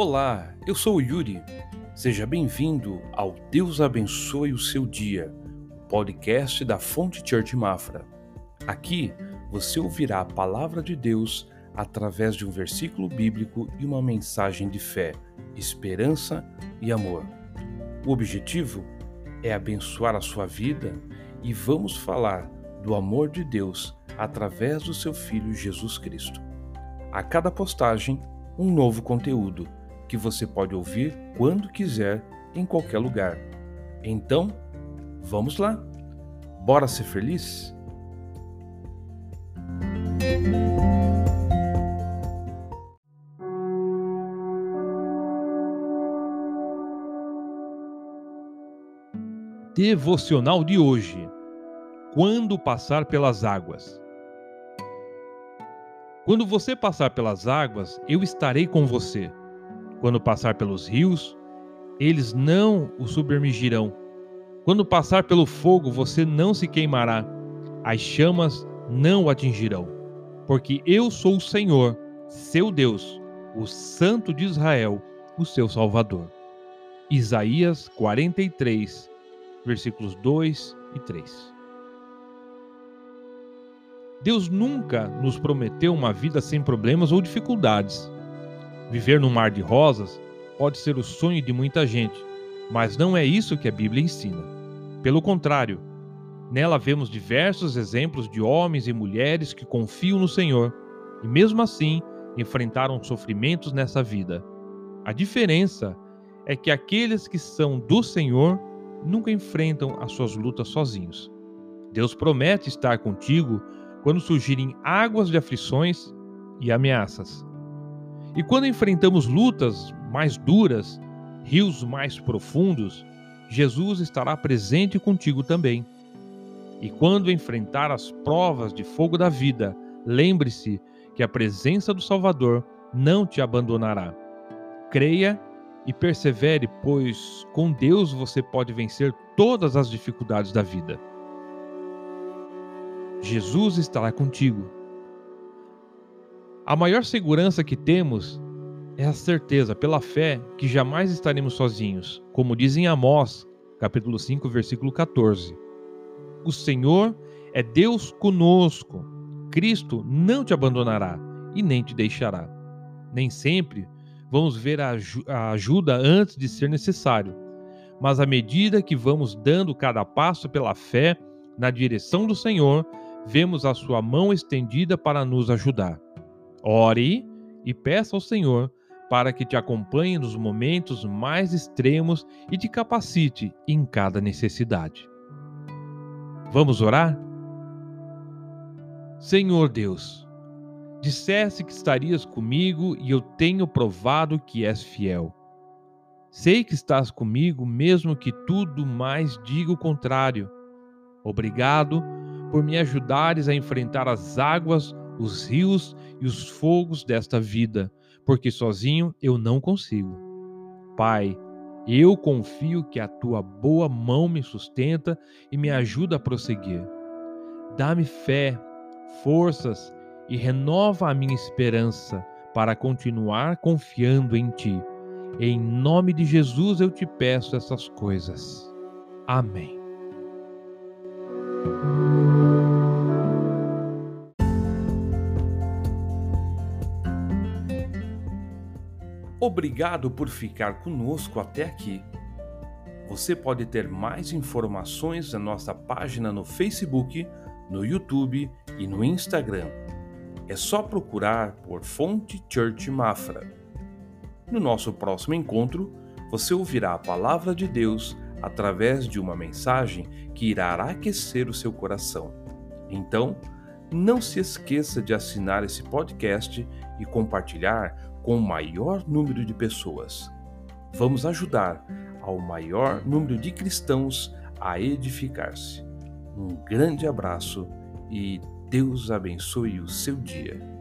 Olá, eu sou o Yuri. Seja bem-vindo ao Deus Abençoe o Seu Dia, o podcast da Fonte Church Mafra. Aqui você ouvirá a palavra de Deus através de um versículo bíblico e uma mensagem de fé, esperança e amor. O objetivo é abençoar a sua vida e vamos falar do amor de Deus através do seu Filho Jesus Cristo. A cada postagem, um novo conteúdo que você pode ouvir quando quiser, em qualquer lugar. Então, vamos lá! Bora ser feliz? Devocional de hoje. Quando passar pelas águas. Quando você passar pelas águas, eu estarei com você. Quando passar pelos rios, eles não o submergirão. Quando passar pelo fogo, você não se queimará. As chamas não o atingirão. Porque eu sou o Senhor, seu Deus, o Santo de Israel, o seu Salvador. Isaías 43, versículos 2 e 3. Deus nunca nos prometeu uma vida sem problemas ou dificuldades. Viver no mar de rosas pode ser o sonho de muita gente, mas não é isso que a Bíblia ensina. Pelo contrário, nela vemos diversos exemplos de homens e mulheres que confiam no Senhor e, mesmo assim, enfrentaram sofrimentos nessa vida. A diferença é que aqueles que são do Senhor nunca enfrentam as suas lutas sozinhos. Deus promete estar contigo quando surgirem águas de aflições e ameaças. E quando enfrentamos lutas mais duras, rios mais profundos, Jesus estará presente contigo também. E quando enfrentar as provas de fogo da vida, lembre-se que a presença do Salvador não te abandonará. Creia e persevere, pois com Deus você pode vencer todas as dificuldades da vida. Jesus estará contigo a maior segurança que temos é a certeza, pela fé, que jamais estaremos sozinhos, como diz em Amós, capítulo 5, versículo 14. O Senhor é Deus conosco. Cristo não te abandonará e nem te deixará. Nem sempre vamos ver a, ajuda antes de ser necessário, mas à medida que vamos dando cada passo pela fé na direção do Senhor, vemos a sua mão estendida para nos ajudar. Ore e peça ao Senhor para que te acompanhe nos momentos mais extremos e te capacite em cada necessidade. Vamos orar? Senhor Deus, disseste que estarias comigo e eu tenho provado que és fiel. Sei que estás comigo, mesmo que tudo mais diga o contrário. Obrigado por me ajudares a enfrentar as águas os rios e os fogos desta vida, porque sozinho eu não consigo. Pai, eu confio que a tua boa mão me sustenta e me ajuda a prosseguir. Dá-me fé, forças e renova a minha esperança para continuar confiando em ti. Em nome de Jesus eu te peço essas coisas. Amém. Obrigado por ficar conosco até aqui. Você pode ter mais informações na nossa página no Facebook, no YouTube e no Instagram. É só procurar por Fonte Church Mafra. No nosso próximo encontro, você ouvirá a palavra de Deus através de uma mensagem que irá aquecer o seu coração. Então, não se esqueça de assinar esse podcast e compartilhar com o maior número de pessoas. Vamos ajudar ao maior número de cristãos a edificar-se. Um grande abraço e Deus abençoe o seu dia.